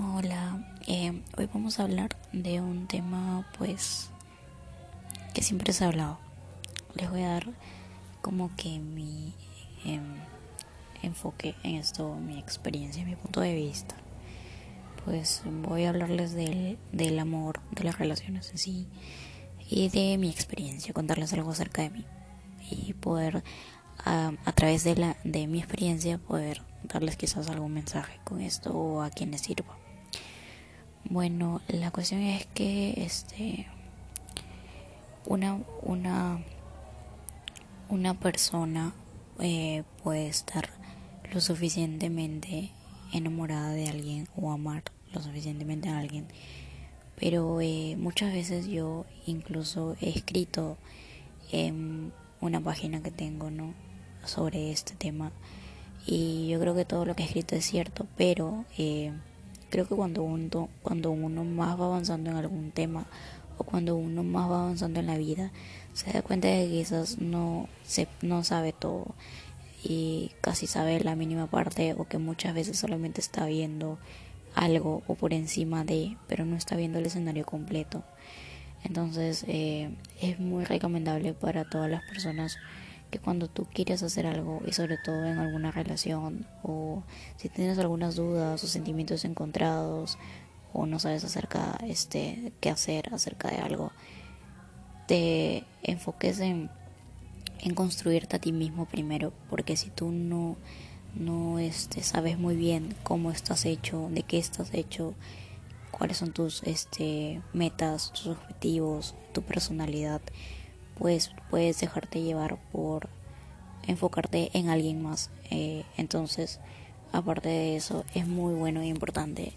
Hola, eh, hoy vamos a hablar de un tema pues que siempre se ha hablado. Les voy a dar como que mi em, enfoque en esto, mi experiencia, mi punto de vista. Pues voy a hablarles del, del amor, de las relaciones en sí y de mi experiencia, contarles algo acerca de mí y poder a, a través de, la, de mi experiencia poder darles quizás algún mensaje con esto o a quienes sirva. Bueno, la cuestión es que este una una una persona eh, puede estar lo suficientemente enamorada de alguien o amar lo suficientemente a alguien. Pero eh, muchas veces yo incluso he escrito en una página que tengo no sobre este tema. Y yo creo que todo lo que he escrito es cierto pero eh, creo que cuando uno, cuando uno más va avanzando en algún tema o cuando uno más va avanzando en la vida, se da cuenta de que quizás no, se, no sabe todo y casi sabe la mínima parte o que muchas veces solamente está viendo algo o por encima de, pero no está viendo el escenario completo. Entonces eh, es muy recomendable para todas las personas que cuando tú quieres hacer algo y sobre todo en alguna relación o si tienes algunas dudas o sentimientos encontrados o no sabes acerca este qué hacer acerca de algo te enfoques en en construirte a ti mismo primero porque si tú no no este sabes muy bien cómo estás hecho de qué estás hecho cuáles son tus este metas tus objetivos tu personalidad pues puedes dejarte llevar por enfocarte en alguien más. Eh, entonces, aparte de eso, es muy bueno e importante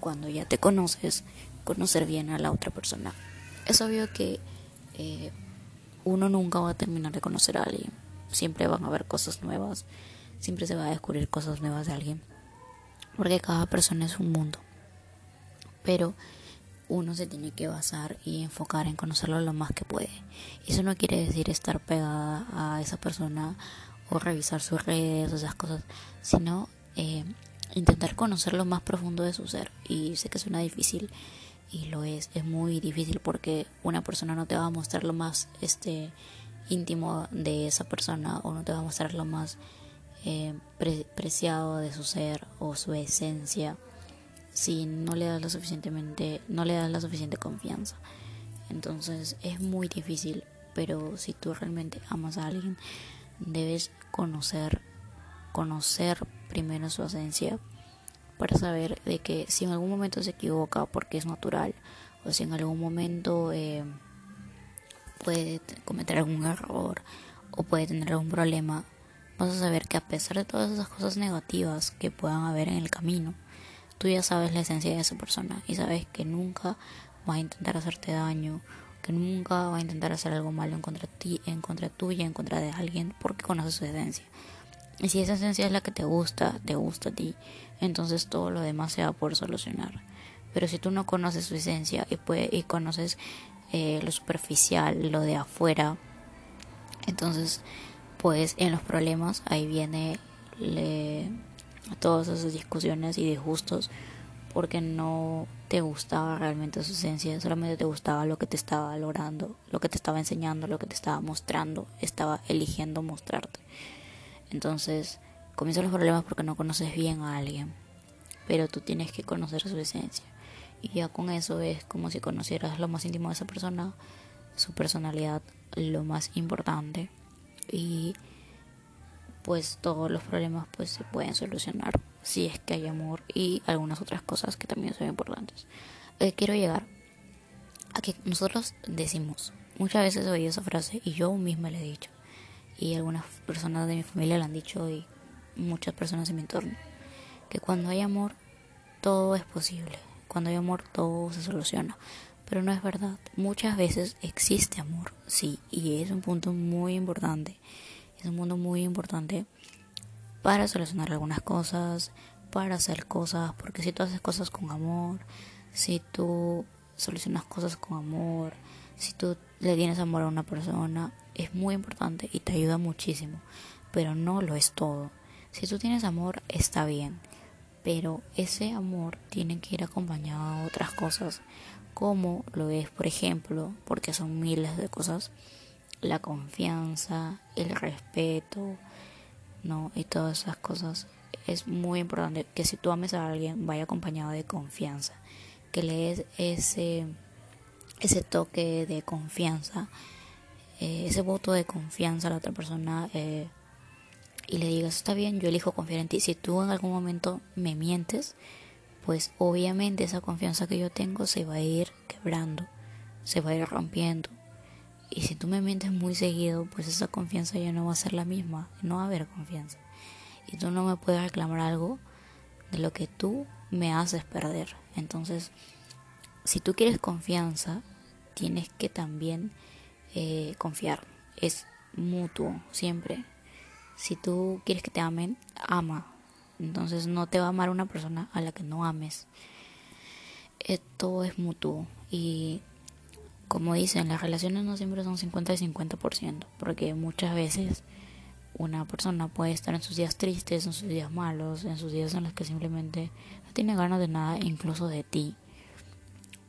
cuando ya te conoces, conocer bien a la otra persona. Es obvio que eh, uno nunca va a terminar de conocer a alguien. Siempre van a haber cosas nuevas, siempre se va a descubrir cosas nuevas de alguien. Porque cada persona es un mundo. Pero uno se tiene que basar y enfocar en conocerlo lo más que puede. Eso no quiere decir estar pegada a esa persona o revisar sus redes o esas cosas, sino eh, intentar conocer lo más profundo de su ser. Y sé que suena difícil y lo es, es muy difícil porque una persona no te va a mostrar lo más este íntimo de esa persona o no te va a mostrar lo más eh, preciado de su ser o su esencia si no le das lo suficientemente, no le das la suficiente confianza. Entonces es muy difícil, pero si tú realmente amas a alguien, debes conocer, conocer primero su esencia para saber de que si en algún momento se equivoca porque es natural o si en algún momento eh, puede cometer algún error o puede tener algún problema, vas a saber que a pesar de todas esas cosas negativas que puedan haber en el camino, tú ya sabes la esencia de esa persona y sabes que nunca va a intentar hacerte daño, que nunca va a intentar hacer algo malo en contra ti, en contra tuya, en contra de alguien, porque conoces su esencia. Y si esa esencia es la que te gusta, te gusta a ti, entonces todo lo demás se va a poder solucionar. Pero si tú no conoces su esencia y, y conoces eh, lo superficial, lo de afuera, entonces pues en los problemas ahí viene le, todas esas discusiones y disgustos porque no te gustaba realmente su esencia, solamente te gustaba lo que te estaba logrando, lo que te estaba enseñando, lo que te estaba mostrando, estaba eligiendo mostrarte. Entonces, comienzan los problemas porque no conoces bien a alguien, pero tú tienes que conocer su esencia. Y ya con eso es como si conocieras lo más íntimo de esa persona, su personalidad, lo más importante. Y pues todos los problemas pues se pueden solucionar si es que hay amor y algunas otras cosas que también son importantes. Eh, quiero llegar a que nosotros decimos, muchas veces oído esa frase y yo misma la he dicho y algunas personas de mi familia la han dicho y muchas personas en mi entorno, que cuando hay amor todo es posible, cuando hay amor todo se soluciona, pero no es verdad, muchas veces existe amor, sí, y es un punto muy importante es un mundo muy importante para solucionar algunas cosas, para hacer cosas, porque si tú haces cosas con amor, si tú solucionas cosas con amor, si tú le tienes amor a una persona, es muy importante y te ayuda muchísimo, pero no lo es todo. Si tú tienes amor, está bien, pero ese amor tiene que ir acompañado de otras cosas, como lo es, por ejemplo, porque son miles de cosas, la confianza, el respeto, ¿no? Y todas esas cosas. Es muy importante que si tú ames a alguien, vaya acompañado de confianza, que le des ese, ese toque de confianza, eh, ese voto de confianza a la otra persona. Eh, y le digas, está bien, yo elijo confiar en ti. Si tú en algún momento me mientes, pues obviamente esa confianza que yo tengo se va a ir quebrando, se va a ir rompiendo. Y si tú me mientes muy seguido, pues esa confianza ya no va a ser la misma, no va a haber confianza. Y tú no me puedes reclamar algo de lo que tú me haces perder. Entonces, si tú quieres confianza, tienes que también eh, confiar. Es mutuo, siempre. Si tú quieres que te amen, ama. Entonces no te va a amar una persona a la que no ames. Esto es mutuo. Y como dicen, las relaciones no siempre son 50 y 50%. Porque muchas veces una persona puede estar en sus días tristes, en sus días malos, en sus días en los que simplemente no tiene ganas de nada, incluso de ti.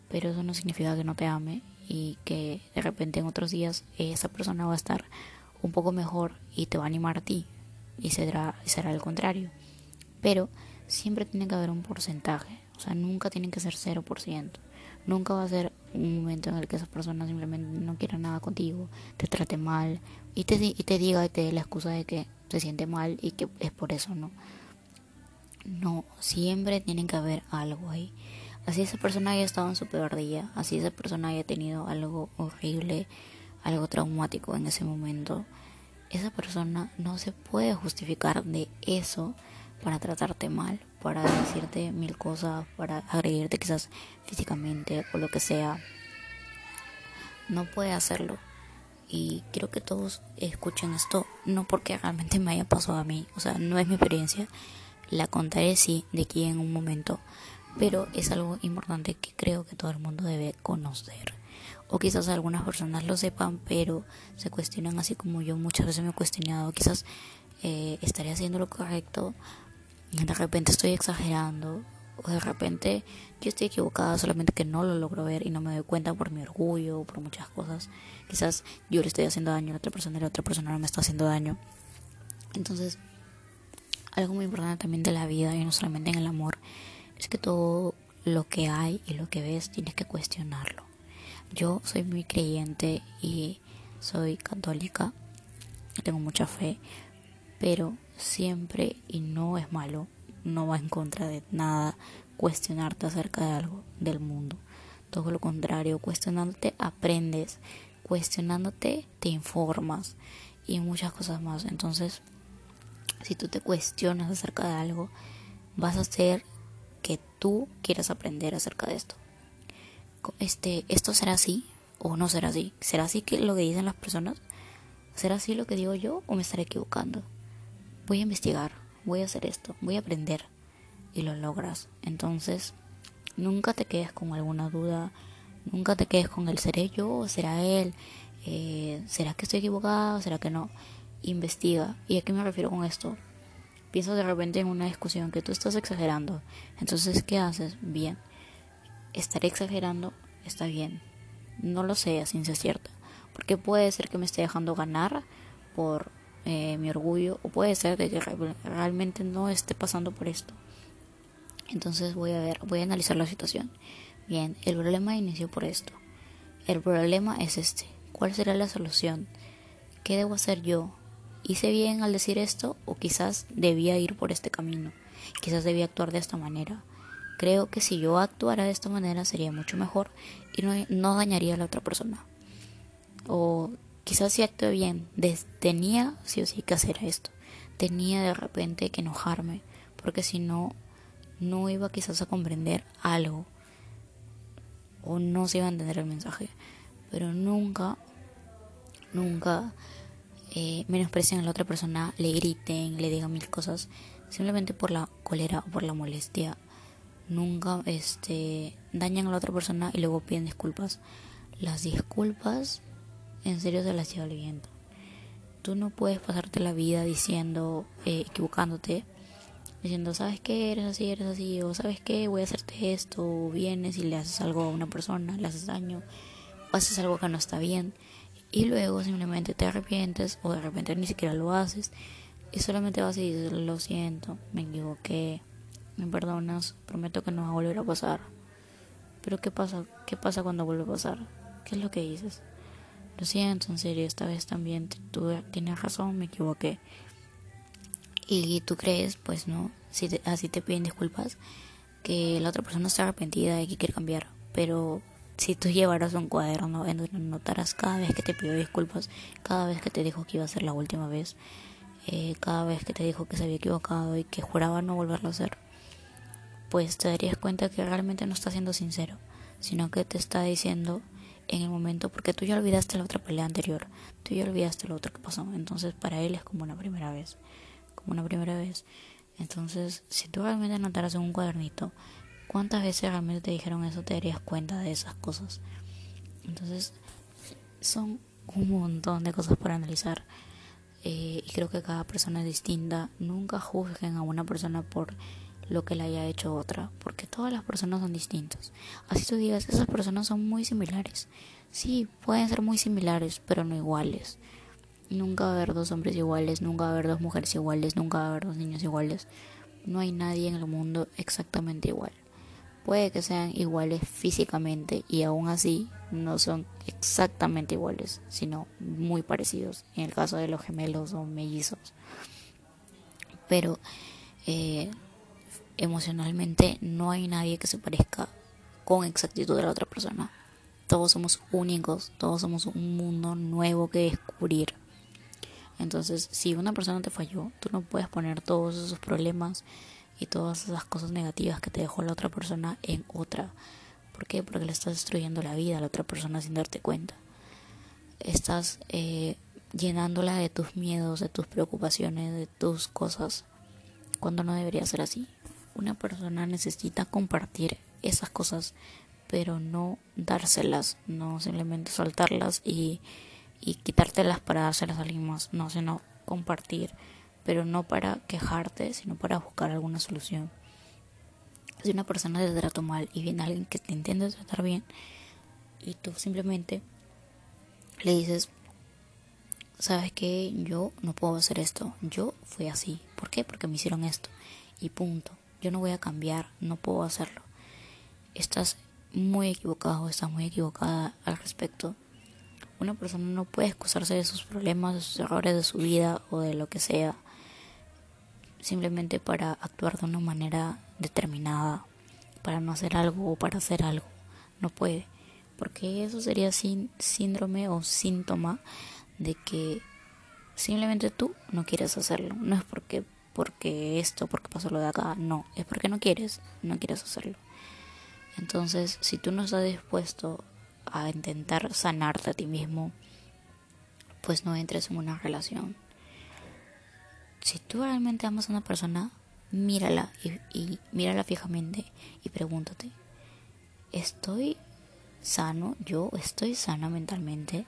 Pero eso no significa que no te ame y que de repente en otros días esa persona va a estar un poco mejor y te va a animar a ti y será, será el contrario. Pero siempre tiene que haber un porcentaje, o sea, nunca tiene que ser 0%. Nunca va a ser un momento en el que esa persona simplemente no quiera nada contigo, te trate mal y te, y te diga y te dé la excusa de que se siente mal y que es por eso, ¿no? No, siempre tiene que haber algo ahí. Así esa persona haya estado en su peor día, así esa persona haya tenido algo horrible, algo traumático en ese momento, esa persona no se puede justificar de eso para tratarte mal, para decirte mil cosas, para agredirte quizás físicamente o lo que sea. No puede hacerlo. Y quiero que todos escuchen esto, no porque realmente me haya pasado a mí, o sea, no es mi experiencia, la contaré sí de aquí en un momento, pero es algo importante que creo que todo el mundo debe conocer o quizás algunas personas lo sepan, pero se cuestionan así como yo muchas veces me he cuestionado, quizás eh, estaré haciendo lo correcto, de repente estoy exagerando, o de repente yo estoy equivocada, solamente que no lo logro ver y no me doy cuenta por mi orgullo, por muchas cosas. Quizás yo le estoy haciendo daño a otra persona y la otra persona no me está haciendo daño. Entonces, algo muy importante también de la vida y no solamente en el amor, es que todo lo que hay y lo que ves tienes que cuestionarlo. Yo soy muy creyente y soy católica, tengo mucha fe, pero siempre, y no es malo, no va en contra de nada cuestionarte acerca de algo del mundo. Todo lo contrario, cuestionándote aprendes, cuestionándote te informas y muchas cosas más. Entonces, si tú te cuestionas acerca de algo, vas a hacer que tú quieras aprender acerca de esto este, esto será así o no será así. ¿Será así que lo que dicen las personas? ¿Será así lo que digo yo o me estaré equivocando? Voy a investigar, voy a hacer esto, voy a aprender y lo logras. Entonces, nunca te quedes con alguna duda, nunca te quedes con el seré yo o será él, eh, será que estoy equivocado, será que no. Investiga. ¿Y a qué me refiero con esto? Piensa de repente en una discusión que tú estás exagerando. Entonces, ¿qué haces? Bien estaré exagerando, está bien. No lo sé a ciencia cierta. Porque puede ser que me esté dejando ganar por eh, mi orgullo o puede ser de que realmente no esté pasando por esto. Entonces voy a ver, voy a analizar la situación. Bien, el problema inició por esto. El problema es este. ¿Cuál será la solución? ¿Qué debo hacer yo? ¿Hice bien al decir esto o quizás debía ir por este camino? Quizás debía actuar de esta manera. Creo que si yo actuara de esta manera sería mucho mejor y no, dañaría a la otra persona. O quizás si actué bien, tenía sí o sí que hacer esto. Tenía de repente que enojarme, porque si no, no iba quizás a comprender algo. O no se iba a entender el mensaje. Pero nunca, nunca eh, menosprecien a la otra persona, le griten, le digan mil cosas, simplemente por la cólera o por la molestia nunca este dañan a la otra persona y luego piden disculpas. Las disculpas en serio se las lleva el viento. Tú no puedes pasarte la vida diciendo, eh, equivocándote, diciendo, ¿sabes qué? Eres así, eres así, o ¿sabes qué? Voy a hacerte esto, o vienes y le haces algo a una persona, le haces daño, o haces algo que no está bien, y luego simplemente te arrepientes, o de repente ni siquiera lo haces, y solamente vas y dices, lo siento, me equivoqué, me perdonas, prometo que no va a volver a pasar. Pero ¿qué pasa? ¿Qué pasa cuando vuelve a pasar? ¿Qué es lo que dices? Lo siento, en serio, esta vez también tú tienes razón, me equivoqué. Y tú crees, pues no, si así te piden disculpas, que la otra persona está arrepentida y que quiere cambiar. Pero si tú llevaras un cuaderno en donde notaras cada vez que te pidió disculpas, cada vez que te dijo que iba a ser la última vez, eh, cada vez que te dijo que se había equivocado y que juraba no volverlo a hacer, pues te darías cuenta que realmente no está siendo sincero, sino que te está diciendo en el momento, porque tú ya olvidaste la otra pelea anterior, tú ya olvidaste lo otro que pasó, entonces para él es como una primera vez, como una primera vez. Entonces, si tú realmente notaras en un cuadernito cuántas veces realmente te dijeron eso, te darías cuenta de esas cosas. Entonces, son un montón de cosas para analizar. Eh, y creo que cada persona es distinta. Nunca juzguen a una persona por lo que le haya hecho otra, porque todas las personas son distintas. Así tú digas, esas personas son muy similares. Sí, pueden ser muy similares, pero no iguales. Nunca va a haber dos hombres iguales, nunca va a haber dos mujeres iguales, nunca va a haber dos niños iguales. No hay nadie en el mundo exactamente igual. Puede que sean iguales físicamente y aún así no son exactamente iguales, sino muy parecidos en el caso de los gemelos o mellizos. Pero eh, emocionalmente no hay nadie que se parezca con exactitud a la otra persona. Todos somos únicos, todos somos un mundo nuevo que descubrir. Entonces, si una persona te falló, tú no puedes poner todos esos problemas y todas esas cosas negativas que te dejó la otra persona en otra. ¿Por qué? Porque le estás destruyendo la vida a la otra persona sin darte cuenta. Estás eh, llenándola de tus miedos, de tus preocupaciones, de tus cosas, cuando no debería ser así una persona necesita compartir esas cosas, pero no dárselas, no simplemente soltarlas y, y quitártelas para dárselas a alguien más, no, sino compartir, pero no para quejarte, sino para buscar alguna solución. Si una persona te trata mal y viene alguien que te entiende tratar bien y tú simplemente le dices, sabes que yo no puedo hacer esto, yo fui así, ¿por qué? Porque me hicieron esto y punto yo no voy a cambiar, no puedo hacerlo. Estás muy equivocado, estás muy equivocada al respecto. Una persona no puede excusarse de sus problemas, de sus errores de su vida o de lo que sea, simplemente para actuar de una manera determinada, para no hacer algo o para hacer algo. No puede, porque eso sería síndrome o síntoma de que simplemente tú no quieres hacerlo. No es porque porque esto, porque pasó lo de acá, no, es porque no quieres, no quieres hacerlo. Entonces, si tú no estás dispuesto a intentar sanarte a ti mismo, pues no entres en una relación. Si tú realmente amas a una persona, mírala y, y mírala fijamente y pregúntate, ¿estoy sano? ¿Yo estoy sana mentalmente?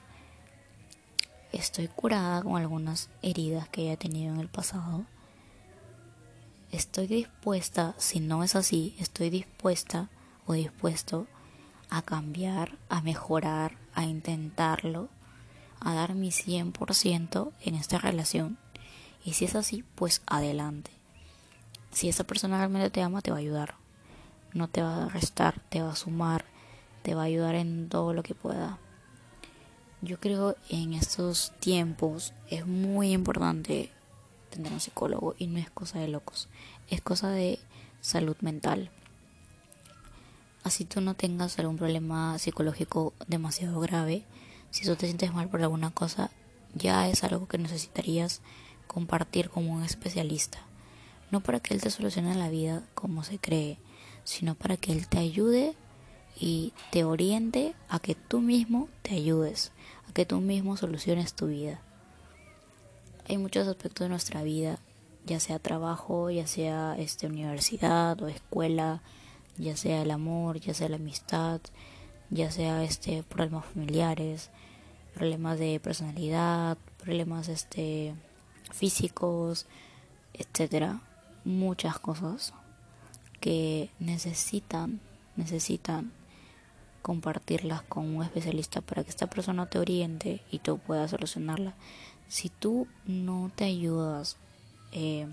¿Estoy curada con algunas heridas que haya tenido en el pasado? Estoy dispuesta, si no es así, estoy dispuesta o dispuesto a cambiar, a mejorar, a intentarlo, a dar mi 100% en esta relación. Y si es así, pues adelante. Si esa persona realmente te ama, te va a ayudar. No te va a restar, te va a sumar, te va a ayudar en todo lo que pueda. Yo creo en estos tiempos es muy importante tener un psicólogo y no es cosa de locos, es cosa de salud mental. Así tú no tengas algún problema psicológico demasiado grave, si tú te sientes mal por alguna cosa, ya es algo que necesitarías compartir con un especialista. No para que él te solucione la vida como se cree, sino para que él te ayude y te oriente a que tú mismo te ayudes, a que tú mismo soluciones tu vida hay muchos aspectos de nuestra vida, ya sea trabajo, ya sea este universidad o escuela, ya sea el amor, ya sea la amistad, ya sea este problemas familiares, problemas de personalidad, problemas este físicos, etcétera. muchas cosas que necesitan, necesitan compartirlas con un especialista para que esta persona te oriente y tú puedas solucionarla. Si tú no te ayudas, eh,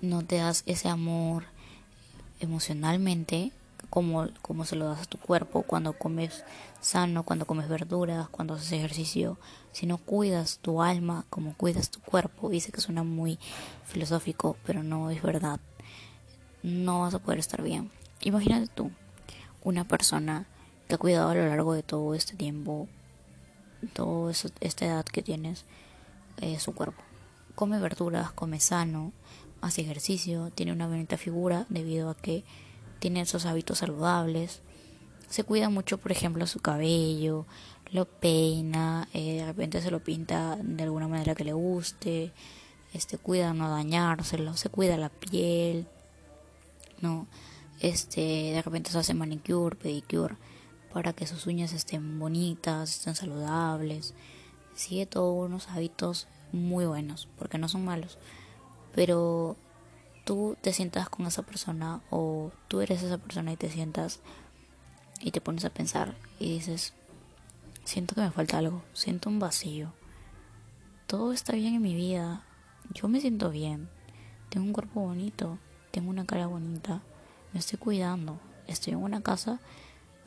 no te das ese amor emocionalmente, como, como se lo das a tu cuerpo cuando comes sano, cuando comes verduras, cuando haces ejercicio, si no cuidas tu alma como cuidas tu cuerpo, dice que suena muy filosófico, pero no es verdad, no vas a poder estar bien. Imagínate tú, una persona que ha cuidado a lo largo de todo este tiempo, toda esta edad que tienes, eh, su cuerpo. Come verduras, come sano, hace ejercicio, tiene una bonita figura debido a que tiene esos hábitos saludables. Se cuida mucho, por ejemplo, su cabello, lo peina, eh, de repente se lo pinta de alguna manera que le guste, este cuida no dañárselo, se cuida la piel, no, este, de repente se hace manicure, pedicure para que sus uñas estén bonitas, estén saludables. Sigue todos unos hábitos muy buenos, porque no son malos. Pero tú te sientas con esa persona o tú eres esa persona y te sientas y te pones a pensar y dices, siento que me falta algo, siento un vacío. Todo está bien en mi vida, yo me siento bien, tengo un cuerpo bonito, tengo una cara bonita, me estoy cuidando, estoy en una casa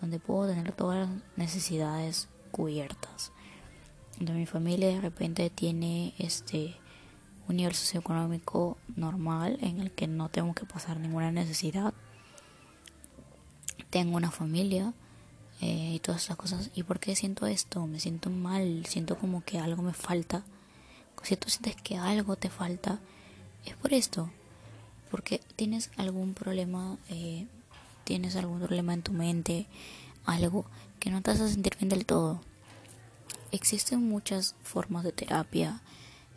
donde puedo tener todas las necesidades cubiertas. Donde mi familia de repente tiene este un nivel socioeconómico normal en el que no tengo que pasar ninguna necesidad. Tengo una familia eh, y todas esas cosas. ¿Y por qué siento esto? Me siento mal, siento como que algo me falta. Si tú sientes que algo te falta, es por esto. Porque tienes algún problema, eh, tienes algún problema en tu mente, algo que no te hace sentir bien del todo. Existen muchas formas de terapia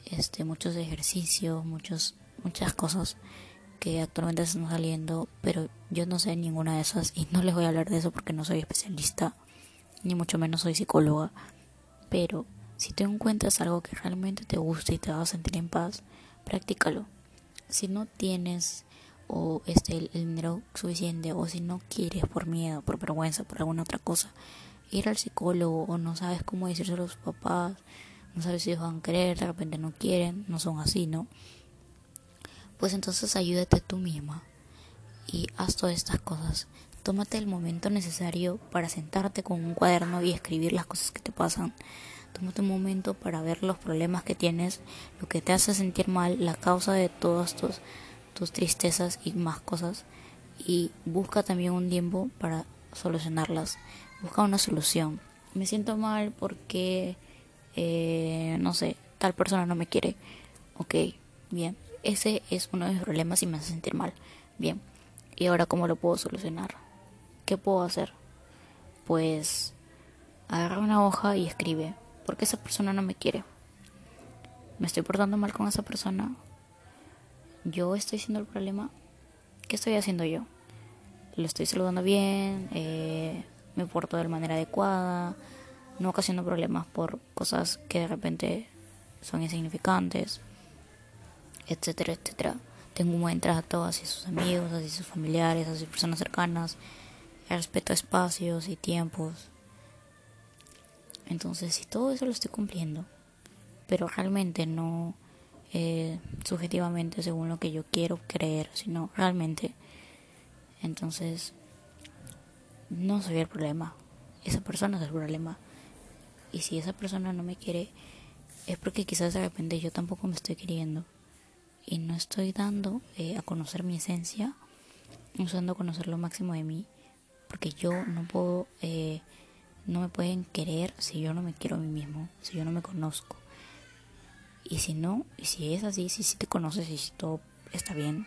este, muchos ejercicios, muchos, muchas cosas que actualmente están saliendo, pero yo no sé ninguna de esas y no les voy a hablar de eso porque no soy especialista, ni mucho menos soy psicóloga. Pero si te encuentras algo que realmente te gusta y te va a sentir en paz, practícalo. Si no tienes o este el, dinero suficiente o si no quieres por miedo, por vergüenza, por alguna otra cosa, ir al psicólogo o no sabes cómo decírselo a los papás, no sabes si ellos van a querer, de repente no quieren, no son así, ¿no? Pues entonces ayúdate tú misma y haz todas estas cosas. Tómate el momento necesario para sentarte con un cuaderno y escribir las cosas que te pasan. Tómate un momento para ver los problemas que tienes, lo que te hace sentir mal, la causa de todas tus, tus tristezas y más cosas. Y busca también un tiempo para solucionarlas. Busca una solución. Me siento mal porque eh, no sé, tal persona no me quiere. Ok, bien. Ese es uno de mis problemas y me hace sentir mal. Bien. ¿Y ahora cómo lo puedo solucionar? ¿Qué puedo hacer? Pues agarra una hoja y escribe. ¿Por qué esa persona no me quiere? ¿Me estoy portando mal con esa persona? ¿Yo estoy siendo el problema? ¿Qué estoy haciendo yo? ¿Lo estoy saludando bien? Eh, ¿Me porto de manera adecuada? no ocasiono problemas por cosas que de repente son insignificantes, etcétera, etcétera. Tengo un buen trato hacia sus amigos, hacia sus familiares, hacia sus personas cercanas, respeto espacios y tiempos. Entonces, si todo eso lo estoy cumpliendo, pero realmente no eh, subjetivamente según lo que yo quiero creer, sino realmente, entonces no soy el problema. Esa persona es el problema. Y si esa persona no me quiere, es porque quizás de repente yo tampoco me estoy queriendo. Y no estoy dando eh, a conocer mi esencia, dando a conocer lo máximo de mí, porque yo no puedo, eh, no me pueden querer si yo no me quiero a mí mismo, si yo no me conozco. Y si no, y si es así, si, si te conoces y si todo está bien,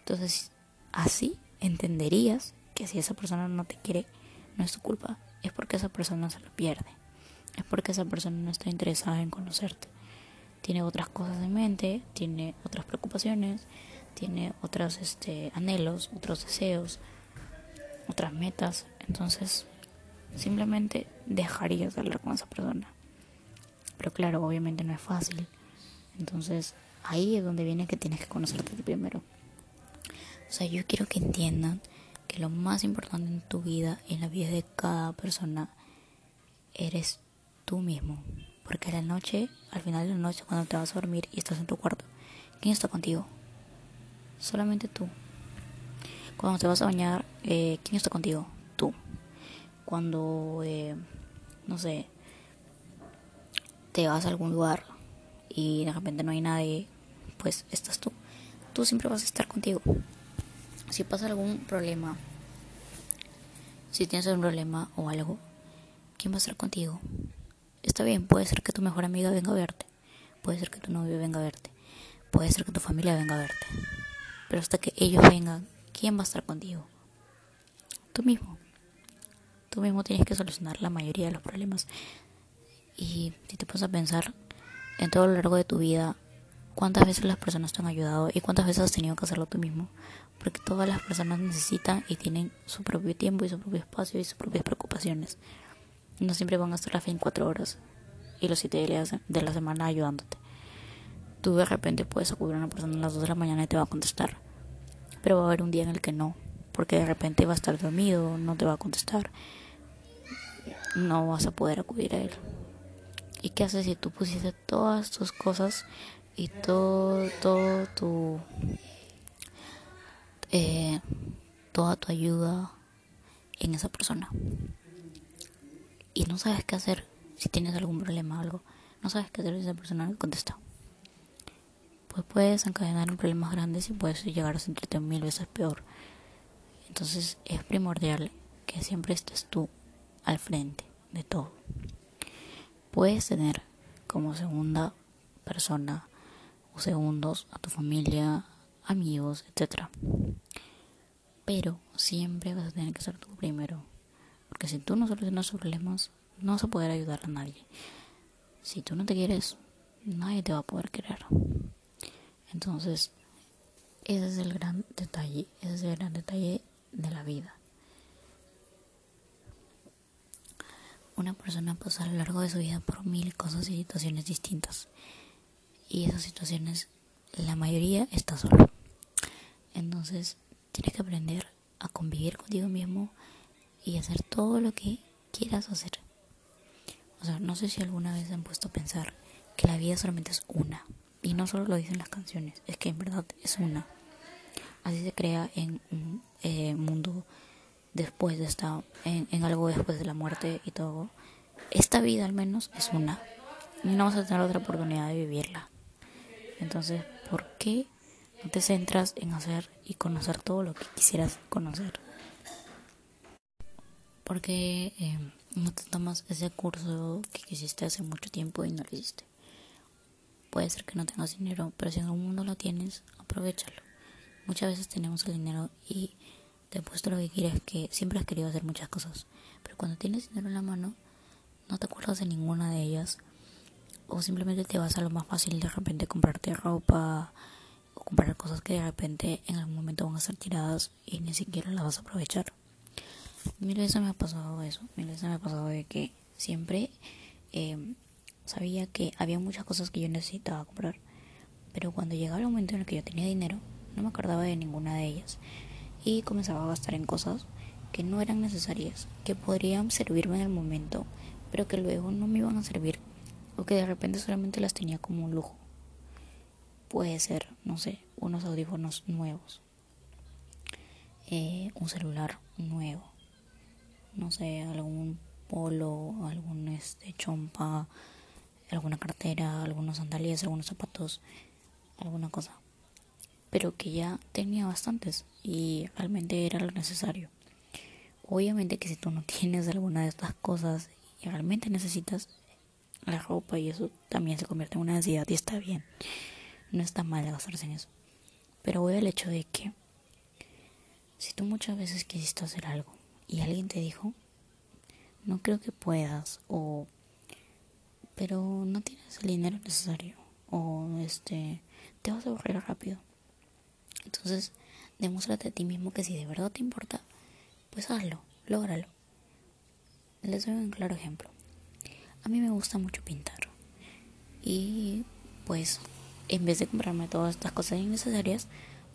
entonces así entenderías que si esa persona no te quiere, no es tu culpa, es porque esa persona se lo pierde es porque esa persona no está interesada en conocerte. Tiene otras cosas en mente, tiene otras preocupaciones, tiene otros este, anhelos, otros deseos, otras metas. Entonces, simplemente dejarías de hablar con esa persona. Pero claro, obviamente no es fácil. Entonces, ahí es donde viene que tienes que conocerte primero. O sea, yo quiero que entiendan que lo más importante en tu vida, en la vida de cada persona, eres tú mismo. Porque a la noche, al final de la noche, cuando te vas a dormir y estás en tu cuarto, ¿quién está contigo? Solamente tú. Cuando te vas a bañar, eh, ¿quién está contigo? Tú. Cuando, eh, no sé, te vas a algún lugar y de repente no hay nadie, pues estás tú. Tú siempre vas a estar contigo. Si pasa algún problema, si tienes un problema o algo, ¿quién va a estar contigo? Está bien, puede ser que tu mejor amiga venga a verte, puede ser que tu novio venga a verte, puede ser que tu familia venga a verte. Pero hasta que ellos vengan, ¿quién va a estar contigo? Tú mismo. Tú mismo tienes que solucionar la mayoría de los problemas. Y si te pones a pensar en todo lo largo de tu vida, cuántas veces las personas te han ayudado y cuántas veces has tenido que hacerlo tú mismo. Porque todas las personas necesitan y tienen su propio tiempo y su propio espacio y sus propias preocupaciones. No siempre van a estar las 24 horas y los 7 días de la semana ayudándote. Tú de repente puedes acudir a una persona a las 2 de la mañana y te va a contestar. Pero va a haber un día en el que no. Porque de repente va a estar dormido, no te va a contestar. No vas a poder acudir a él. ¿Y qué haces si tú pusiste todas tus cosas y todo, todo tu, eh, toda tu ayuda en esa persona? Y no sabes qué hacer si tienes algún problema o algo. No sabes qué hacer si esa persona no contesta. Pues puedes encadenar un problema grande y puedes llegar a sentirte mil veces peor. Entonces es primordial que siempre estés tú al frente de todo. Puedes tener como segunda persona o segundos a tu familia, amigos, etc. Pero siempre vas a tener que ser tú primero. Porque si tú no solucionas tus problemas, no vas a poder ayudar a nadie. Si tú no te quieres, nadie te va a poder querer. Entonces, ese es el gran detalle, ese es el gran detalle de la vida. Una persona pasa a lo largo de su vida por mil cosas y situaciones distintas. Y esas situaciones, la mayoría está solo. Entonces, tienes que aprender a convivir contigo mismo y hacer todo lo que quieras hacer. O sea, no sé si alguna vez han puesto a pensar que la vida solamente es una. Y no solo lo dicen las canciones, es que en verdad es una. Así se crea en un eh, mundo después de esta, en, algo después de la muerte y todo. Esta vida al menos es una. Y no vas a tener otra oportunidad de vivirla. Entonces, ¿por qué no te centras en hacer y conocer todo lo que quisieras conocer? Porque eh, no te tomas ese curso que quisiste hace mucho tiempo y no lo hiciste. Puede ser que no tengas dinero, pero si en algún mundo lo tienes, aprovechalo. Muchas veces tenemos el dinero y te puesto lo que quieres, que siempre has querido hacer muchas cosas, pero cuando tienes dinero en la mano, no te acuerdas de ninguna de ellas, o simplemente te vas a lo más fácil de repente comprarte ropa, o comprar cosas que de repente en algún momento van a ser tiradas y ni siquiera las vas a aprovechar. Mira, eso me ha pasado eso, mira, eso me ha pasado de que siempre eh, sabía que había muchas cosas que yo necesitaba comprar, pero cuando llegaba el momento en el que yo tenía dinero, no me acordaba de ninguna de ellas y comenzaba a gastar en cosas que no eran necesarias, que podrían servirme en el momento, pero que luego no me iban a servir o que de repente solamente las tenía como un lujo. Puede ser, no sé, unos audífonos nuevos, eh, un celular nuevo, no sé, algún polo, algún este chompa, alguna cartera, algunos sandalias, algunos zapatos, alguna cosa pero que ya tenía bastantes y realmente era lo necesario. Obviamente que si tú no tienes alguna de estas cosas y realmente necesitas la ropa y eso también se convierte en una necesidad y está bien. No está mal gastarse en eso. Pero voy al hecho de que si tú muchas veces quisiste hacer algo y alguien te dijo, no creo que puedas o pero no tienes el dinero necesario o este te vas a aburrir rápido entonces, demuéstrate a ti mismo que si de verdad te importa, pues hazlo, lógralo. Les doy un claro ejemplo. A mí me gusta mucho pintar. Y pues en vez de comprarme todas estas cosas innecesarias,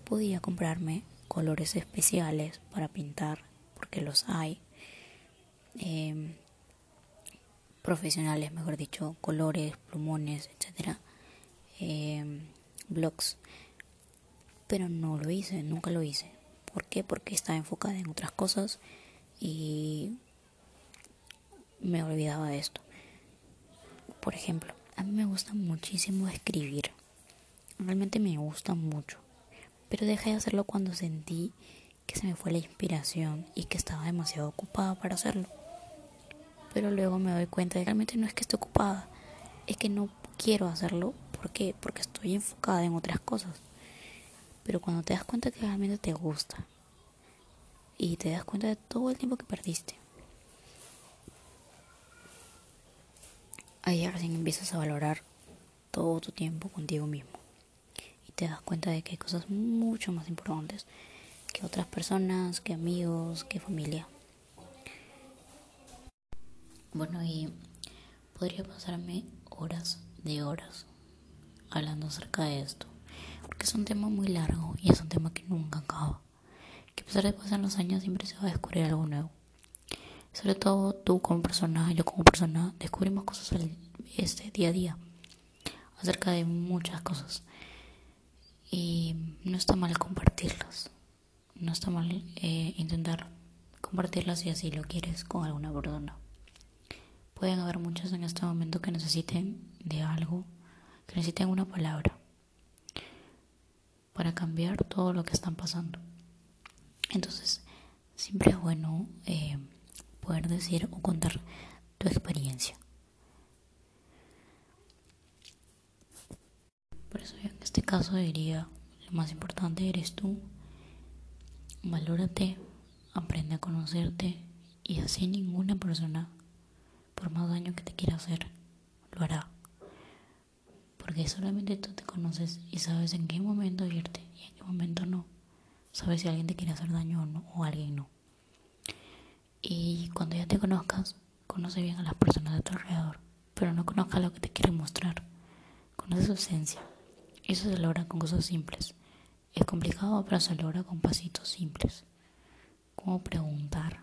podía comprarme colores especiales para pintar, porque los hay. Em, profesionales, mejor dicho, colores, plumones, etcétera, eh, blogs. Pero no lo hice, nunca lo hice. ¿Por qué? Porque estaba enfocada en otras cosas y me olvidaba de esto. Por ejemplo, a mí me gusta muchísimo escribir. Realmente me gusta mucho. Pero dejé de hacerlo cuando sentí que se me fue la inspiración y que estaba demasiado ocupada para hacerlo. Pero luego me doy cuenta de que realmente no es que esté ocupada, es que no quiero hacerlo. ¿Por qué? Porque estoy enfocada en otras cosas. Pero cuando te das cuenta que realmente te gusta y te das cuenta de todo el tiempo que perdiste, ahí recién empiezas a valorar todo tu tiempo contigo mismo. Y te das cuenta de que hay cosas mucho más importantes que otras personas, que amigos, que familia. Bueno, y podría pasarme horas de horas hablando acerca de esto, porque es un tema muy largo y es un tema que nunca acaba, que a pesar de pasar los años siempre se va a descubrir algo nuevo. Sobre todo tú como persona, yo como persona, descubrimos cosas este día a día acerca de muchas cosas y no está mal compartirlas, no está mal eh, intentar compartirlas si así lo quieres con alguna persona. Pueden haber muchos en este momento que necesiten de algo, que necesiten una palabra para cambiar todo lo que están pasando. Entonces, siempre es bueno eh, poder decir o contar tu experiencia. Por eso en este caso diría, lo más importante eres tú. Valórate, aprende a conocerte y así ninguna persona por más daño que te quiera hacer, lo hará. Porque solamente tú te conoces y sabes en qué momento irte y en qué momento no. Sabes si alguien te quiere hacer daño o no, o alguien no. Y cuando ya te conozcas, conoce bien a las personas de tu alrededor, pero no conozca lo que te quieren mostrar. Conoce su esencia. Eso se logra con cosas simples. Es complicado, pero se logra con pasitos simples. Como preguntar.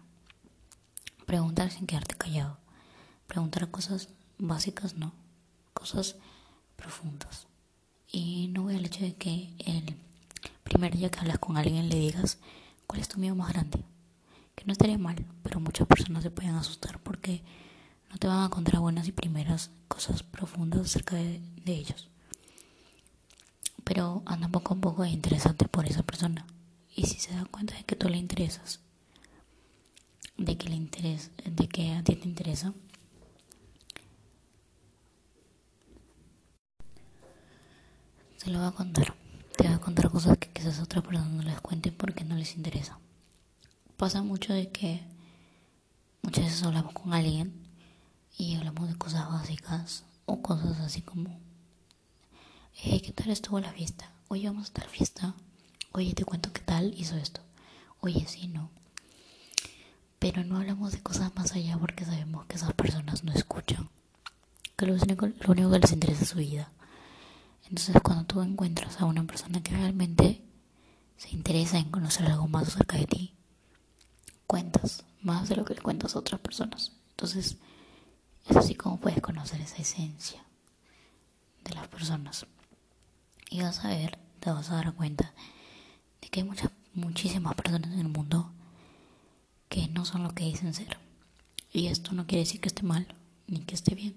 Preguntar sin quedarte callado preguntar cosas básicas, no, cosas profundas. Y no voy al hecho de que el primer día que hablas con alguien le digas cuál es tu miedo más grande. Que no estaría mal, pero muchas personas se pueden asustar porque no te van a contar buenas y primeras cosas profundas acerca de, ellos. Pero anda poco a poco e interesante por esa persona. Y si se da cuenta de que tú le interesas, de que le interesa, de que a ti te interesa, te lo va a contar. Te va a contar cosas que quizás otra persona no les cuente porque no les interesa. Pasa mucho de que muchas veces hablamos con alguien y hablamos de cosas básicas o cosas así como, hey, ¿qué tal estuvo la fiesta? Oye, vamos a estar fiesta. Oye, te cuento qué tal hizo esto. Oye, sí, no. Pero no hablamos de cosas más allá porque sabemos que esas personas no escuchan. Que lo único, lo único que les interesa es su vida. Entonces cuando tú encuentras a una persona que realmente se interesa en conocer algo más acerca de ti, cuentas más de lo que le cuentas a otras personas. Entonces es así como puedes conocer esa esencia de las personas. Y vas a ver, te vas a dar cuenta de que hay muchas, muchísimas personas en el mundo que no son lo que dicen ser. Y esto no quiere decir que esté mal ni que esté bien.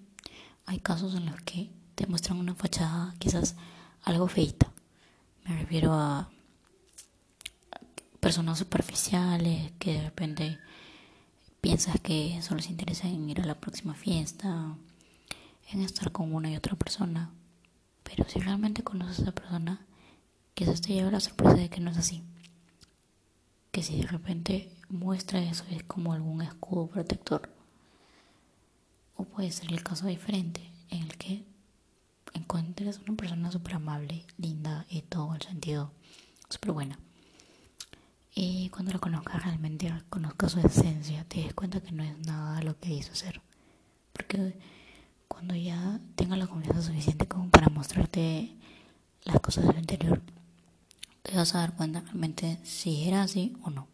Hay casos en los que te muestran una fachada quizás algo feita. Me refiero a personas superficiales que de repente piensas que solo les interesa en ir a la próxima fiesta, en estar con una y otra persona. Pero si realmente conoces a esa persona, quizás te lleve la sorpresa de que no es así. Que si de repente muestra eso es como algún escudo protector. O puede ser el caso diferente, en el que encuentres una persona súper amable, linda y todo el sentido súper buena. Y cuando lo conozcas realmente, conozcas su esencia, te des cuenta que no es nada lo que hizo ser. Porque cuando ya tenga la confianza suficiente como para mostrarte las cosas del interior, te vas a dar cuenta realmente si era así o no.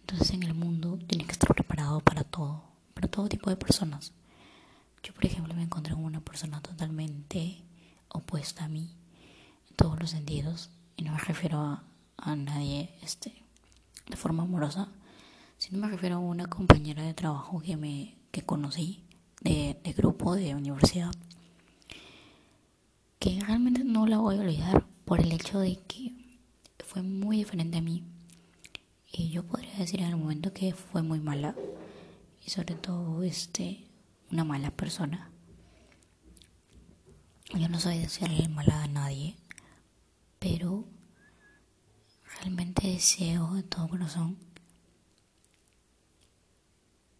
Entonces en el mundo tienes que estar preparado para todo, para todo tipo de personas. Yo por ejemplo me encontré con una persona totalmente opuesta a mí en todos los sentidos y no me refiero a, a nadie este de forma amorosa, sino me refiero a una compañera de trabajo que me que conocí de, de grupo de universidad que realmente no la voy a olvidar por el hecho de que fue muy diferente a mí. Y yo podría decir en el momento que fue muy mala y sobre todo este una mala persona yo no soy decirle mala a nadie pero realmente deseo de todo corazón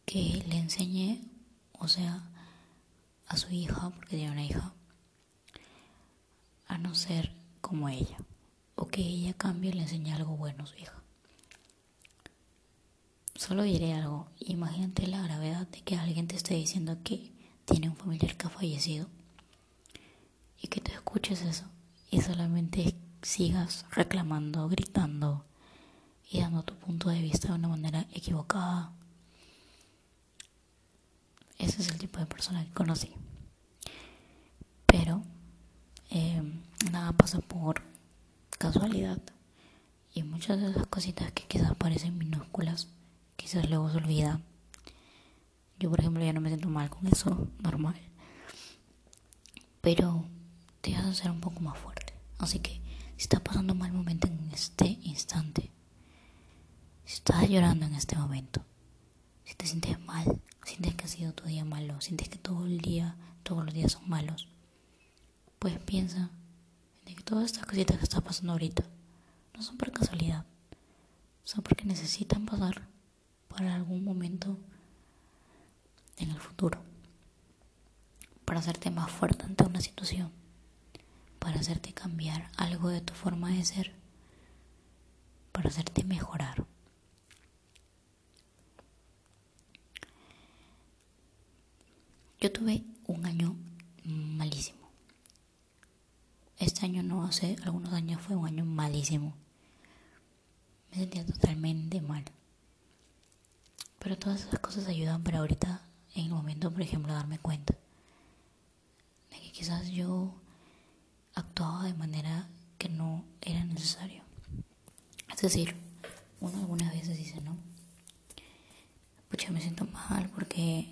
que le enseñe o sea a su hija porque tiene una hija a no ser como ella, o que ella cambie y le enseñe algo bueno a su hija. Solo diré algo, imagínate la gravedad de que alguien te esté diciendo que tiene un familiar que ha fallecido y que te escuches eso y solamente sigas reclamando, gritando y dando tu punto de vista de una manera equivocada. Ese es el tipo de persona que conocí. Pero eh, nada pasa por casualidad y muchas de esas cositas que quizás parecen minúsculas quizás luego se olvidan yo por ejemplo ya no me siento mal con eso normal. Pero te a hacer un poco más fuerte. Así que si estás pasando mal momento en este instante si estás llorando en este momento si te sientes mal sientes que ha sido tu día malo sientes que todo el día todos los días son malos pues piensa de que todas estas cositas que está pasando ahorita no son por casualidad, son porque necesitan pasar para algún momento en el futuro, para hacerte más fuerte ante una situación, para hacerte cambiar algo de tu forma de ser, para hacerte mejorar. Yo tuve un año malísimo este año no, hace algunos años fue un año malísimo. Me sentía totalmente mal. Pero todas esas cosas ayudan para ahorita, en el momento, por ejemplo, darme cuenta de que quizás yo actuaba de manera que no era necesario. Es decir, uno algunas veces dice, no, pucha, me siento mal porque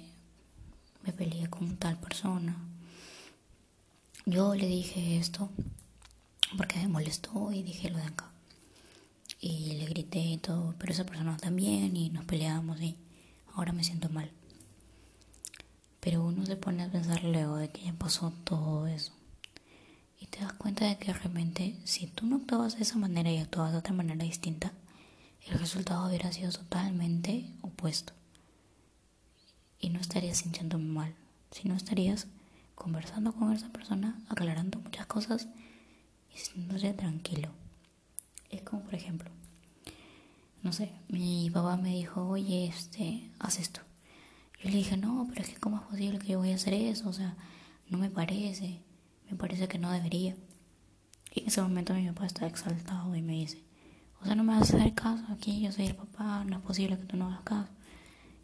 me peleé con tal persona yo le dije esto porque me molestó y dije lo de acá. Y le grité y todo, pero esa persona también y nos peleamos y ahora me siento mal. Pero uno se pone a pensar luego de que ya pasó todo eso. Y te das cuenta de que realmente si tú no actuabas de esa manera y actuabas de otra manera distinta, el resultado hubiera sido totalmente opuesto. Y no estarías sintiéndome mal, sino estarías conversando con esa persona, aclarando muchas cosas y sintiéndose tranquilo. Es como, por ejemplo, no sé, mi papá me dijo, oye, este, haz esto. Yo le dije, no, pero es que cómo es posible que yo voy a hacer eso, o sea, no me parece, me parece que no debería. Y en ese momento mi papá está exaltado y me dice, o sea, no me vas a hacer caso aquí, yo soy el papá, no es posible que tú no hagas caso.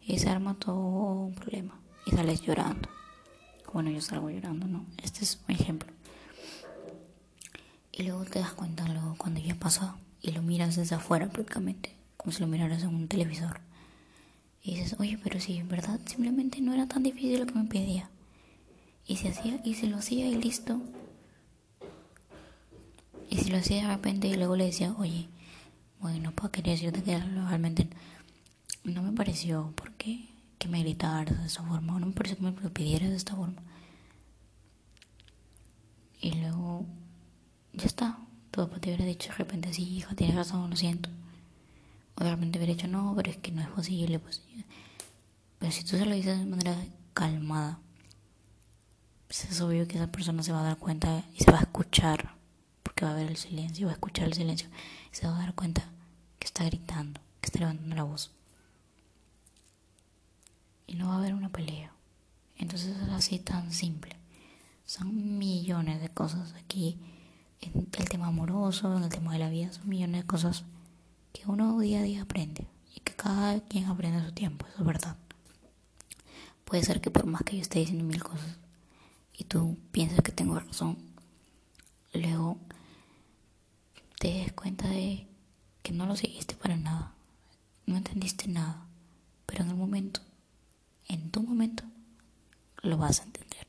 Y se arma todo un problema y sales llorando bueno, yo salgo llorando, ¿no? Este es un ejemplo. Y luego te das cuenta luego cuando ya pasó y lo miras desde afuera prácticamente, como si lo miraras en un televisor. Y dices, oye, pero si en verdad simplemente no era tan difícil lo que me pedía. Y se hacía, y se lo hacía y listo. Y si lo hacía de repente y luego le decía, oye, bueno, pues quería decirte que realmente no me pareció porque que me gritaras de esa forma, no me pareció que me lo pidieras de esta forma. Y luego, ya está. Todo te hubiera dicho de repente, sí, hija, tienes razón, lo siento. O de repente hubiera dicho, no, pero es que no es posible. Pues. Pero si tú se lo dices de manera calmada, pues es obvio que esa persona se va a dar cuenta y se va a escuchar, porque va a ver el silencio, va a escuchar el silencio, y se va a dar cuenta que está gritando, que está levantando la voz y no va a haber una pelea. Entonces es así tan simple. Son millones de cosas aquí en el tema amoroso, en el tema de la vida, son millones de cosas que uno día a día aprende y que cada quien aprende a su tiempo, eso es verdad. Puede ser que por más que yo esté diciendo mil cosas y tú pienses que tengo razón, luego te des cuenta de que no lo seguiste para nada, no entendiste nada, pero en el momento, en tu momento, lo vas a entender.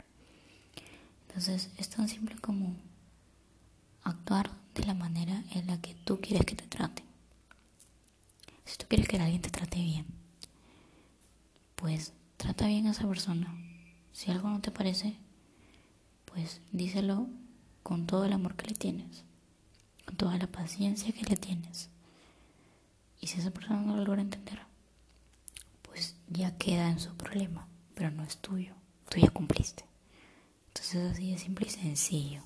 Entonces es tan simple como actuar de la manera en la que tú quieres que te traten. Si tú quieres que alguien te trate bien, pues trata bien a esa persona. Si algo no te parece, pues díselo con todo el amor que le tienes, con toda la paciencia que le tienes. Y si esa persona no lo logra entender, pues ya queda en su problema, pero no es tuyo. Tú ya cumpliste. Entonces así es simple y sencillo.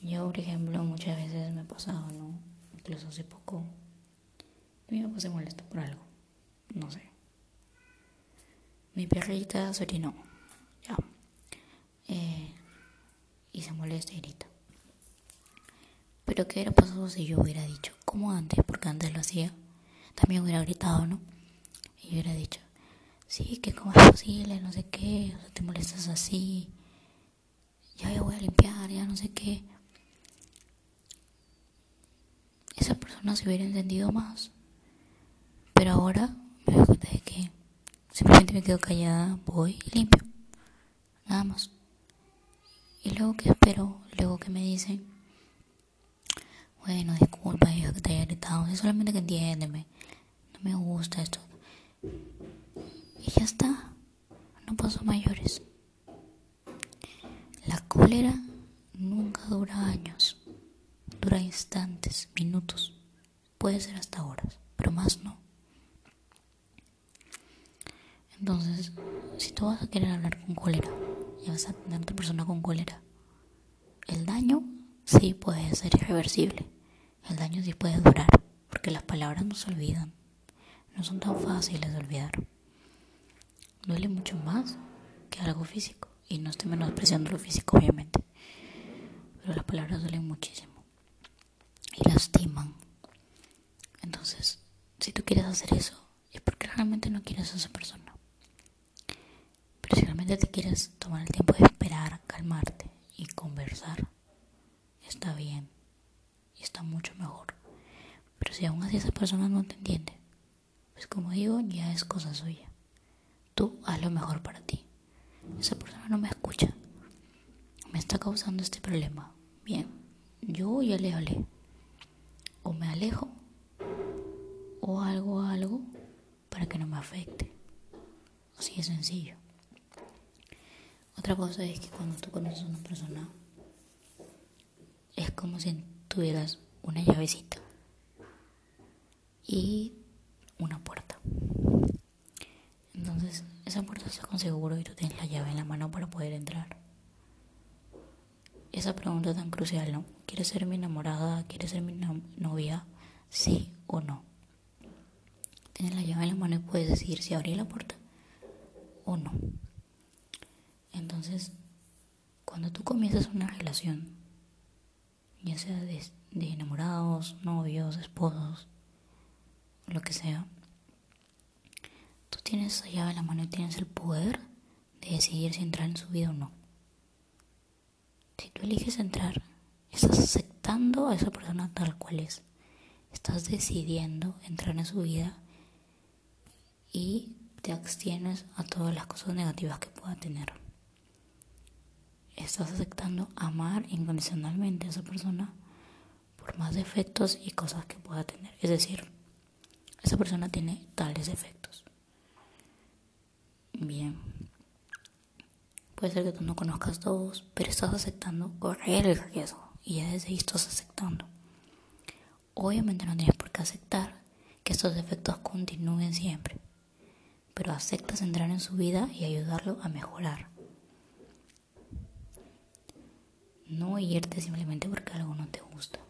Yo, por ejemplo, muchas veces me he pasado, ¿no? Incluso hace poco, mi papá se molesta por algo. No sé. Mi perrita se orinó. Ya. Eh, y se molesta y grita. Pero ¿qué hubiera pasado si yo hubiera dicho, como antes, porque antes lo hacía? También hubiera gritado, ¿no? Y hubiera dicho, sí, que cómo es posible, no sé qué, o sea, te molestas así, ya yo voy a limpiar, ya no sé qué. Esa persona se hubiera entendido más. Pero ahora me doy cuenta de que simplemente me quedo callada, voy y limpio. Nada más. Y luego que espero, luego que me dicen, bueno, disculpa, hijo, que te haya gritado, es solamente que entiéndeme, no me gusta esto. Y ya está, no pasó mayores. La cólera nunca dura años, dura instantes, minutos, puede ser hasta horas, pero más no. Entonces, si tú vas a querer hablar con cólera y vas a tener a otra persona con cólera, el daño sí puede ser irreversible. El daño sí puede durar, porque las palabras no se olvidan. No son tan fáciles de olvidar. Duele mucho más que algo físico. Y no estoy menospreciando lo físico, obviamente. Pero las palabras duelen muchísimo. Y lastiman. Entonces, si tú quieres hacer eso, es porque realmente no quieres a esa persona. Pero si realmente te quieres tomar el tiempo de esperar, calmarte y conversar, está bien y está mucho mejor. Pero si aún así esa persona no te entiende, pues como digo, ya es cosa suya. Tú haz lo mejor para ti. Esa persona no me escucha. Me está causando este problema. Bien, yo ya le hablé. O me alejo. O algo, algo para que no me afecte. Así de sencillo. Otra cosa es que cuando tú conoces a una persona, es como si tuvieras una llavecita y una puerta. Entonces, esa puerta está con seguro y tú tienes la llave en la mano para poder entrar. Esa pregunta tan crucial, ¿no? ¿Quieres ser mi enamorada? ¿Quieres ser mi novia? ¿Sí o no? Tienes la llave en la mano y puedes decidir si abrir la puerta o no. Entonces, cuando tú comienzas una relación, ya sea de, de enamorados, novios, esposos, lo que sea, tú tienes esa llave en la mano y tienes el poder de decidir si entrar en su vida o no. Si tú eliges entrar, estás aceptando a esa persona tal cual es. Estás decidiendo entrar en su vida y te abstienes a todas las cosas negativas que pueda tener estás aceptando amar incondicionalmente a esa persona por más defectos y cosas que pueda tener. Es decir, esa persona tiene tales defectos. Bien. Puede ser que tú no conozcas todos, pero estás aceptando correr el riesgo y ya desde ahí estás aceptando. Obviamente no tienes por qué aceptar que estos defectos continúen siempre, pero aceptas entrar en su vida y ayudarlo a mejorar. no irte simplemente porque algo no te gusta.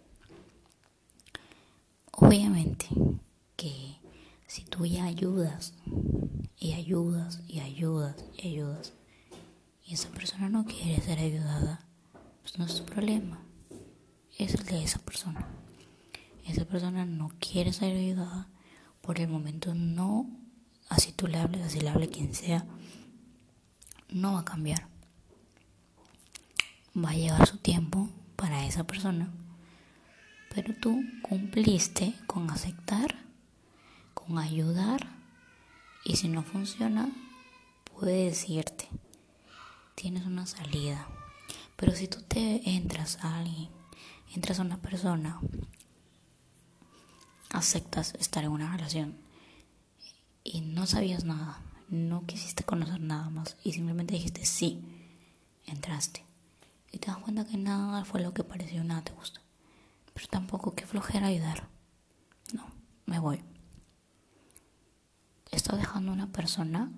Obviamente que si tú ya ayudas y ayudas y ayudas y ayudas y esa persona no quiere ser ayudada, pues no es tu problema. es el de esa persona. Esa persona no quiere ser ayudada, por el momento no, así tú le hables, así le hable quien sea, no va a cambiar. Va a llevar su tiempo para esa persona, pero tú cumpliste con aceptar, con ayudar, y si no funciona, puede decirte, tienes una salida. Pero si tú te entras a alguien, entras a una persona, aceptas estar en una relación y no sabías nada, no quisiste conocer nada más y simplemente dijiste sí, entraste y te das cuenta que nada fue lo que pareció, nada te gusta. Pero tampoco que flojera ayudar. No, me voy. Estás dejando una persona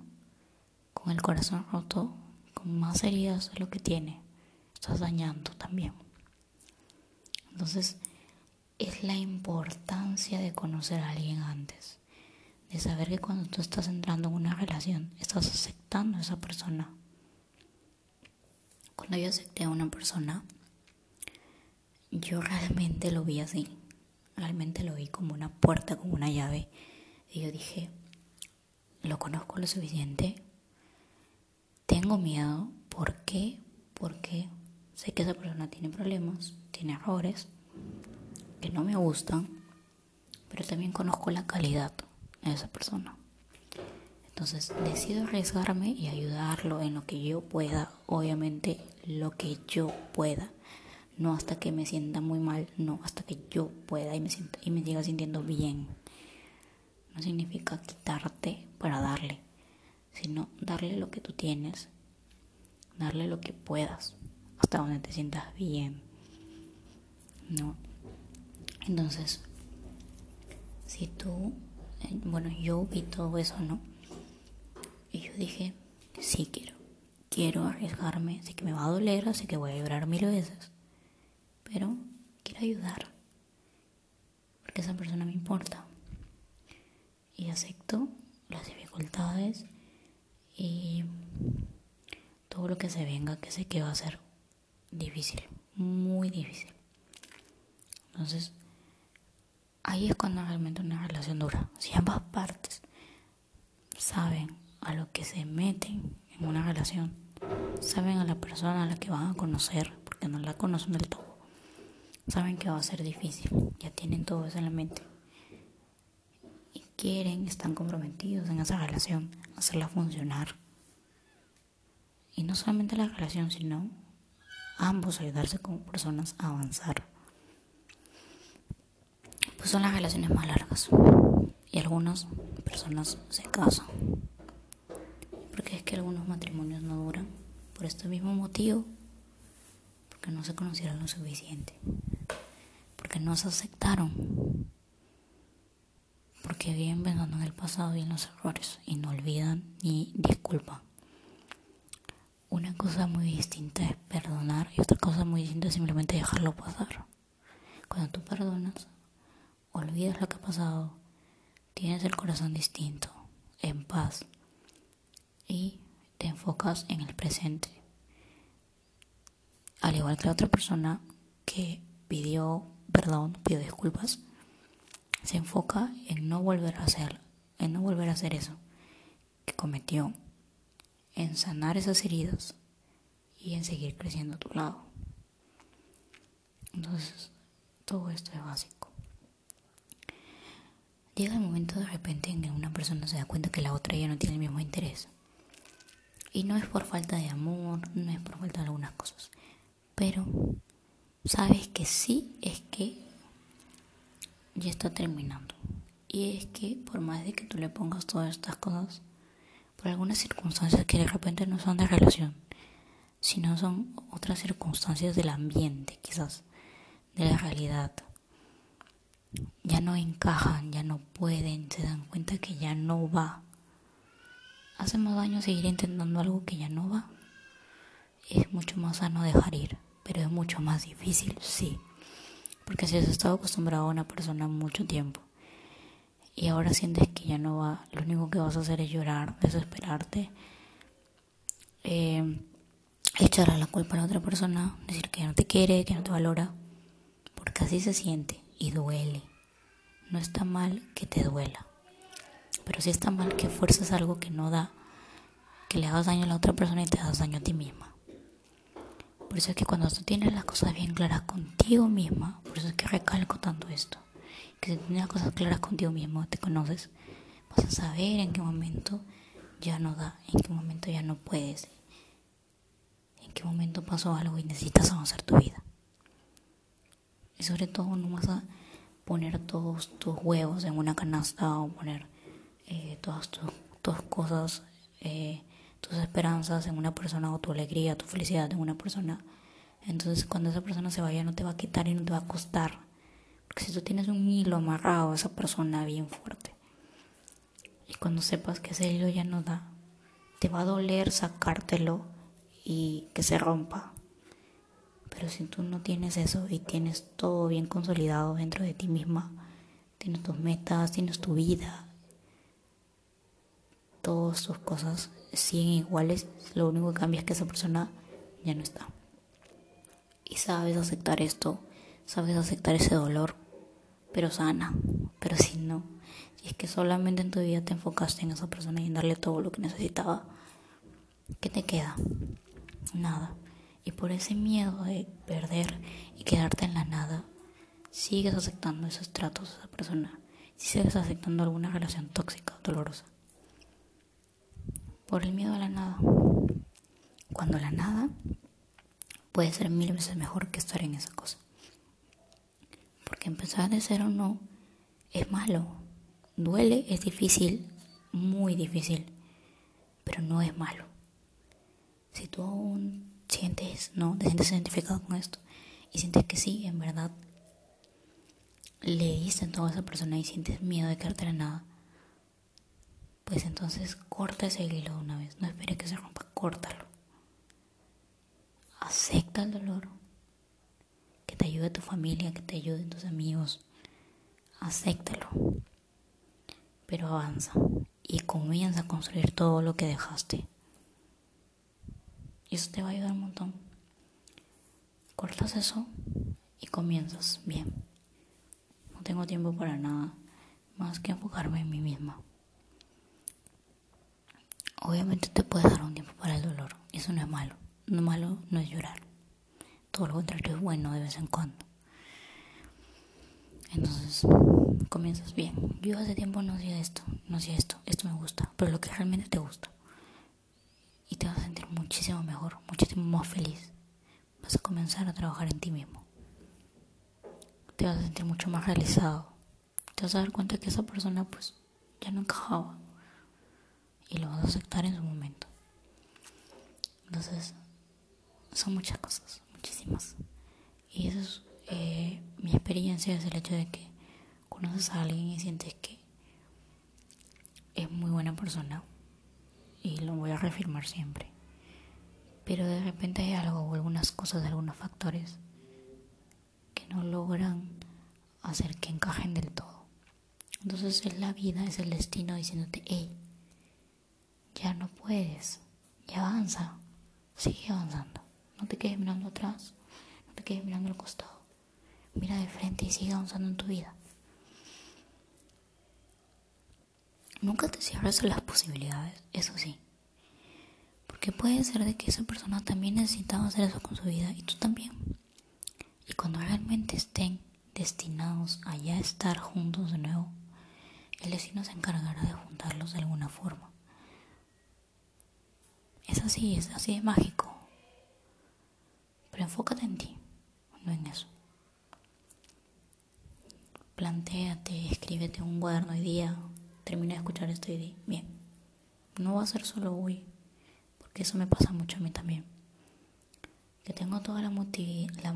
con el corazón roto, con más heridas de lo que tiene. Estás dañando también. Entonces, es la importancia de conocer a alguien antes. De saber que cuando tú estás entrando en una relación, estás aceptando a esa persona. Cuando yo acepté a una persona, yo realmente lo vi así. Realmente lo vi como una puerta, como una llave. Y yo dije, lo conozco lo suficiente. Tengo miedo. ¿Por qué? Porque sé que esa persona tiene problemas, tiene errores que no me gustan, pero también conozco la calidad de esa persona. Entonces decido arriesgarme y ayudarlo en lo que yo pueda, obviamente lo que yo pueda, no hasta que me sienta muy mal, no hasta que yo pueda y me sienta, y me siga sintiendo bien. No significa quitarte para darle, sino darle lo que tú tienes, darle lo que puedas, hasta donde te sientas bien. No, entonces, si tú, eh, bueno, yo vi todo eso, ¿no? Y yo dije, sí quiero, quiero arriesgarme, sé que me va a doler, sé que voy a llorar mil veces, pero quiero ayudar, porque esa persona me importa. Y acepto las dificultades y todo lo que se venga, que sé que va a ser difícil, muy difícil. Entonces, ahí es cuando realmente una relación dura. Si ambas partes saben a lo que se meten en una relación, saben a la persona a la que van a conocer, porque no la conocen del todo, saben que va a ser difícil, ya tienen todo eso en la mente. Quieren, están comprometidos en esa relación, hacerla funcionar. Y no solamente la relación, sino ambos ayudarse como personas a avanzar pues son las relaciones más largas. Y algunas personas se casan. Porque es que algunos matrimonios no duran por este mismo motivo. Porque no se conocieron lo suficiente. Porque no se aceptaron. Porque viven pensando en el pasado y en los errores y no olvidan ni disculpan. Una cosa muy distinta es perdonar y otra cosa muy distinta es simplemente dejarlo pasar. Cuando tú perdonas, olvidas lo que ha pasado, tienes el corazón distinto, en paz y te enfocas en el presente. Al igual que la otra persona que pidió perdón, pidió disculpas, se enfoca en no volver a hacer, en no volver a hacer eso que cometió, en sanar esas heridas y en seguir creciendo a tu lado. Entonces, todo esto es básico. Llega el momento de repente en que una persona se da cuenta que la otra ya no tiene el mismo interés. Y no es por falta de amor, no es por falta de algunas cosas. Pero sabes que sí es que ya está terminando. Y es que por más de que tú le pongas todas estas cosas, por algunas circunstancias que de repente no son de relación, sino son otras circunstancias del ambiente, quizás, de la realidad, ya no encajan, ya no pueden, se dan cuenta que ya no va. Hace más daño seguir intentando algo que ya no va. Es mucho más sano dejar ir, pero es mucho más difícil, sí. Porque si has estado acostumbrado a una persona mucho tiempo y ahora sientes que ya no va, lo único que vas a hacer es llorar, desesperarte, eh, echar la culpa a la otra persona, decir que no te quiere, que no te valora Porque así se siente y duele. No está mal que te duela. Pero sí está mal que fuerzas algo que no da, que le hagas daño a la otra persona y te das daño a ti misma. Por eso es que cuando tú tienes las cosas bien claras contigo misma, por eso es que recalco tanto esto, que si tienes las cosas claras contigo mismo, te conoces, vas a saber en qué momento ya no da, en qué momento ya no puedes, en qué momento pasó algo y necesitas avanzar tu vida. Y sobre todo no vas a poner todos tus huevos en una canasta o poner eh, todas tus, cosas, eh, tus esperanzas en una persona o tu alegría, tu felicidad en una persona. Entonces cuando esa persona se vaya no te va a quitar y no te va a costar. Porque si tú tienes un hilo amarrado a esa persona bien fuerte y cuando sepas que ese hilo ya no da, te va a doler sacártelo y que se rompa. Pero si tú no tienes eso y tienes todo bien consolidado dentro de ti misma, tienes tus metas, tienes tu vida, todas tus cosas siguen iguales, lo único que cambia es que esa persona ya no está. Y sabes aceptar esto, sabes aceptar ese dolor, pero sana. Pero si no, si es que solamente en tu vida te enfocaste en esa persona y en darle todo lo que necesitaba, ¿qué te queda? Nada. Y por ese miedo de perder y quedarte en la nada, sigues aceptando esos tratos a esa persona. Si sigues aceptando alguna relación tóxica, dolorosa por el miedo a la nada. Cuando la nada puede ser mil veces mejor que estar en esa cosa. Porque empezar de cero no es malo. Duele, es difícil, muy difícil, pero no es malo. Si tú aún sientes, ¿no? Te sientes identificado con esto y sientes que sí, en verdad, le diste todo a esa persona y sientes miedo de quedarte en nada, pues entonces corta ese hilo de una vez, no espere que se rompa, córtalo. Acepta el dolor, que te ayude tu familia, que te ayuden tus amigos, acéptalo, pero avanza y comienza a construir todo lo que dejaste. Y eso te va a ayudar un montón. Cortas eso y comienzas bien. No tengo tiempo para nada más que enfocarme en mí misma. Obviamente te puedes dar un tiempo para el dolor. Eso no es malo. Lo malo no es llorar. Todo lo contrario es bueno de vez en cuando. Entonces, comienzas bien. Yo hace tiempo no hacía esto, no hacía esto, esto me gusta, pero lo que realmente te gusta. Y te vas a sentir muchísimo mejor, muchísimo más feliz. Vas a comenzar a trabajar en ti mismo. Te vas a sentir mucho más realizado. Te vas a dar cuenta que esa persona pues ya no encajaba y lo vas a aceptar en su momento. Entonces, son muchas cosas, muchísimas. Y eso es eh, mi experiencia, es el hecho de que conoces a alguien y sientes que es muy buena persona y lo voy a reafirmar siempre. Pero de repente hay algo o algunas cosas, algunos factores que no logran hacer que encajen del todo. Entonces es la vida, es el destino diciéndote, hey, ya no puedes, ya avanza, sigue avanzando, no te quedes mirando atrás, no te quedes mirando al costado, mira de frente y sigue avanzando en tu vida. Nunca te cierres a las posibilidades, eso sí. Porque puede ser de que esa persona también necesitaba hacer eso con su vida y tú también. Y cuando realmente estén destinados a ya estar juntos de nuevo, el destino se encargará de juntarlos de alguna forma. Así, es así de mágico. Pero enfócate en ti, no en eso. Plantéate, escríbete un cuaderno hoy día. Termina de escuchar esto y di, bien. No va a ser solo hoy, porque eso me pasa mucho a mí también. Que tengo toda la, la,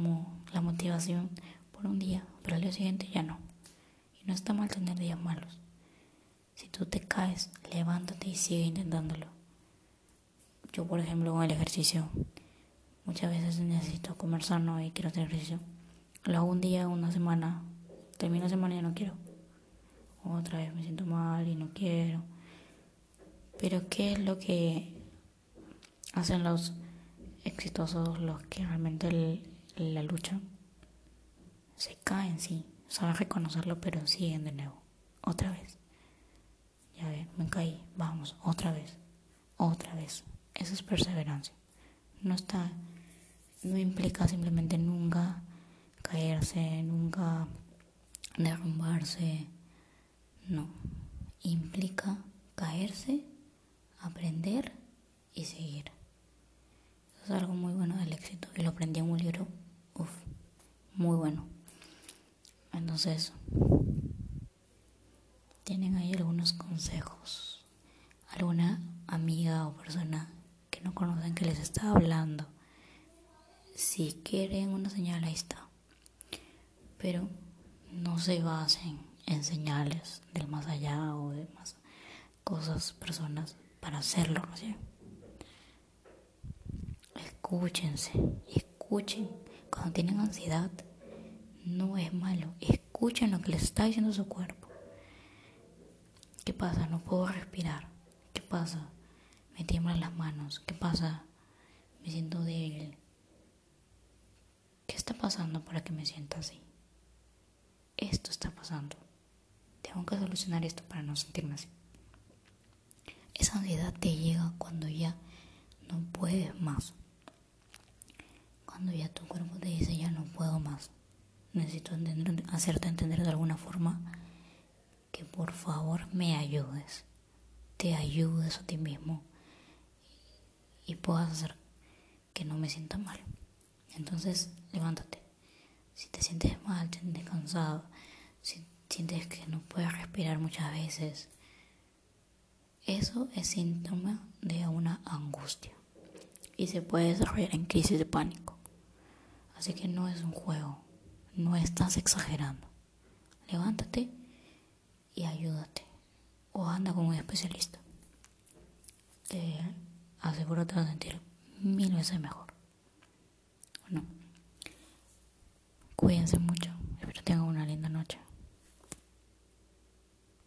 la motivación por un día, pero al día siguiente ya no. Y no está mal tener días malos. Si tú te caes, levántate y sigue intentándolo. Yo, por ejemplo, con el ejercicio, muchas veces necesito comer sano y quiero hacer ejercicio. Lo hago un día, una semana, termino la semana y no quiero. Otra vez me siento mal y no quiero. Pero ¿qué es lo que hacen los exitosos, los que realmente la luchan? se caen, sí, saben reconocerlo, pero siguen de nuevo, otra vez. Ya ven, me caí, vamos, otra vez, otra vez. Eso es perseverancia. No está, no implica simplemente nunca caerse, nunca derrumbarse. No, implica caerse, aprender y seguir. Eso es algo muy bueno del éxito y lo aprendí en un libro, uff, muy bueno. Entonces, tienen ahí algunos consejos, alguna amiga o persona no conocen que les está hablando. Si quieren una señal, ahí está. Pero no se basen en señales del más allá o de más cosas, personas, para hacerlo. Escúchense, escuchen. Cuando tienen ansiedad, no es malo. Escuchen lo que les está diciendo su cuerpo. ¿Qué pasa? No puedo respirar. ¿Qué pasa? Me tiemblan las manos. ¿Qué pasa? Me siento débil. ¿Qué está pasando para que me sienta así? Esto está pasando. Tengo que solucionar esto para no sentirme así. Esa ansiedad te llega cuando ya no puedes más. Cuando ya tu cuerpo te dice ya no puedo más. Necesito hacerte entender de alguna forma que por favor me ayudes. Te ayudes a ti mismo y puedas hacer que no me sienta mal. Entonces, levántate. Si te sientes mal, te sientes cansado, si sientes que no puedes respirar muchas veces, eso es síntoma de una angustia y se puede desarrollar en crisis de pánico. Así que no es un juego, no estás exagerando. Levántate y ayúdate o anda con un especialista aseguro te vas a sentir mil veces mejor. Bueno, cuídense mucho, espero tengan una linda noche.